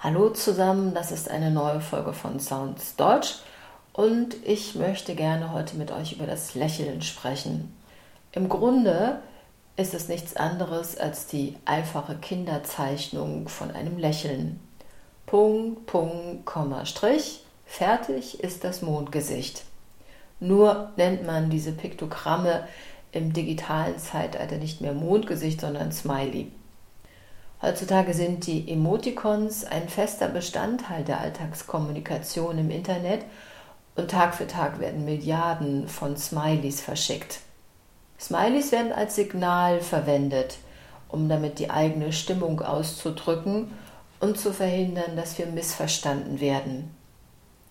Hallo zusammen, das ist eine neue Folge von Sounds Deutsch und ich möchte gerne heute mit euch über das Lächeln sprechen. Im Grunde ist es nichts anderes als die einfache Kinderzeichnung von einem Lächeln. Punkt, Punkt, Komma, Strich, fertig ist das Mondgesicht. Nur nennt man diese Piktogramme im digitalen Zeitalter nicht mehr Mondgesicht, sondern Smiley. Heutzutage sind die Emoticons ein fester Bestandteil der Alltagskommunikation im Internet und Tag für Tag werden Milliarden von Smileys verschickt. Smileys werden als Signal verwendet, um damit die eigene Stimmung auszudrücken und zu verhindern, dass wir missverstanden werden.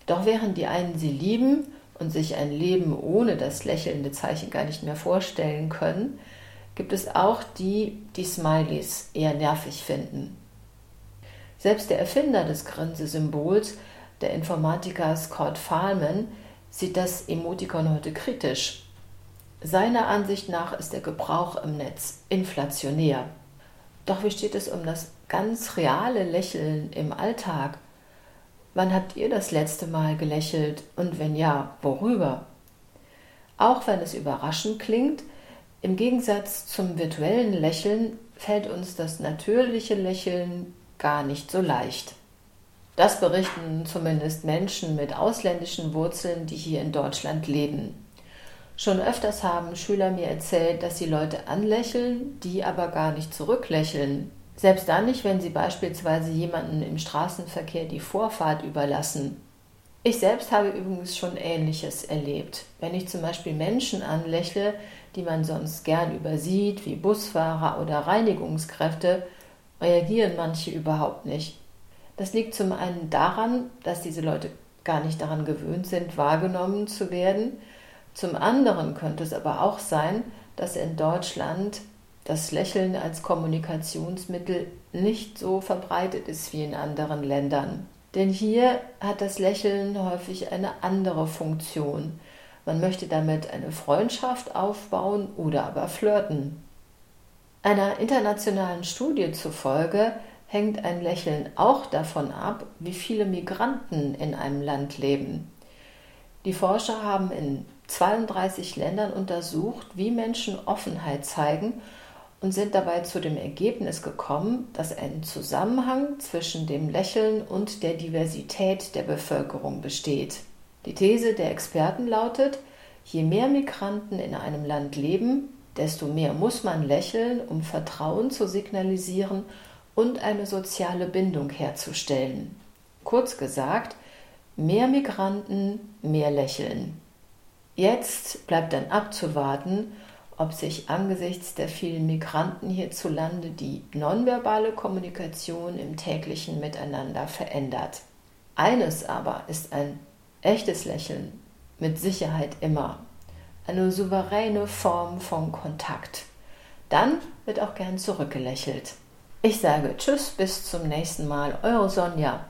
Doch während die einen sie lieben und sich ein Leben ohne das lächelnde Zeichen gar nicht mehr vorstellen können, gibt es auch die, die Smileys eher nervig finden. Selbst der Erfinder des Grinsesymbols, der Informatiker Scott Fahlman, sieht das Emotikon heute kritisch. Seiner Ansicht nach ist der Gebrauch im Netz inflationär. Doch wie steht es um das ganz reale Lächeln im Alltag? Wann habt ihr das letzte Mal gelächelt und wenn ja, worüber? Auch wenn es überraschend klingt, im Gegensatz zum virtuellen Lächeln fällt uns das natürliche Lächeln gar nicht so leicht. Das berichten zumindest Menschen mit ausländischen Wurzeln, die hier in Deutschland leben. Schon öfters haben Schüler mir erzählt, dass sie Leute anlächeln, die aber gar nicht zurücklächeln. Selbst dann nicht, wenn sie beispielsweise jemanden im Straßenverkehr die Vorfahrt überlassen. Ich selbst habe übrigens schon Ähnliches erlebt. Wenn ich zum Beispiel Menschen anlächle, die man sonst gern übersieht, wie Busfahrer oder Reinigungskräfte, reagieren manche überhaupt nicht. Das liegt zum einen daran, dass diese Leute gar nicht daran gewöhnt sind, wahrgenommen zu werden. Zum anderen könnte es aber auch sein, dass in Deutschland das Lächeln als Kommunikationsmittel nicht so verbreitet ist wie in anderen Ländern. Denn hier hat das Lächeln häufig eine andere Funktion. Man möchte damit eine Freundschaft aufbauen oder aber flirten. Einer internationalen Studie zufolge hängt ein Lächeln auch davon ab, wie viele Migranten in einem Land leben. Die Forscher haben in 32 Ländern untersucht, wie Menschen Offenheit zeigen und sind dabei zu dem Ergebnis gekommen, dass ein Zusammenhang zwischen dem Lächeln und der Diversität der Bevölkerung besteht. Die These der Experten lautet, je mehr Migranten in einem Land leben, desto mehr muss man lächeln, um Vertrauen zu signalisieren und eine soziale Bindung herzustellen. Kurz gesagt, mehr Migranten, mehr Lächeln. Jetzt bleibt dann abzuwarten, ob sich angesichts der vielen Migranten hierzulande die nonverbale Kommunikation im täglichen Miteinander verändert. Eines aber ist ein echtes Lächeln mit Sicherheit immer. Eine souveräne Form von Kontakt. Dann wird auch gern zurückgelächelt. Ich sage Tschüss, bis zum nächsten Mal, eure Sonja.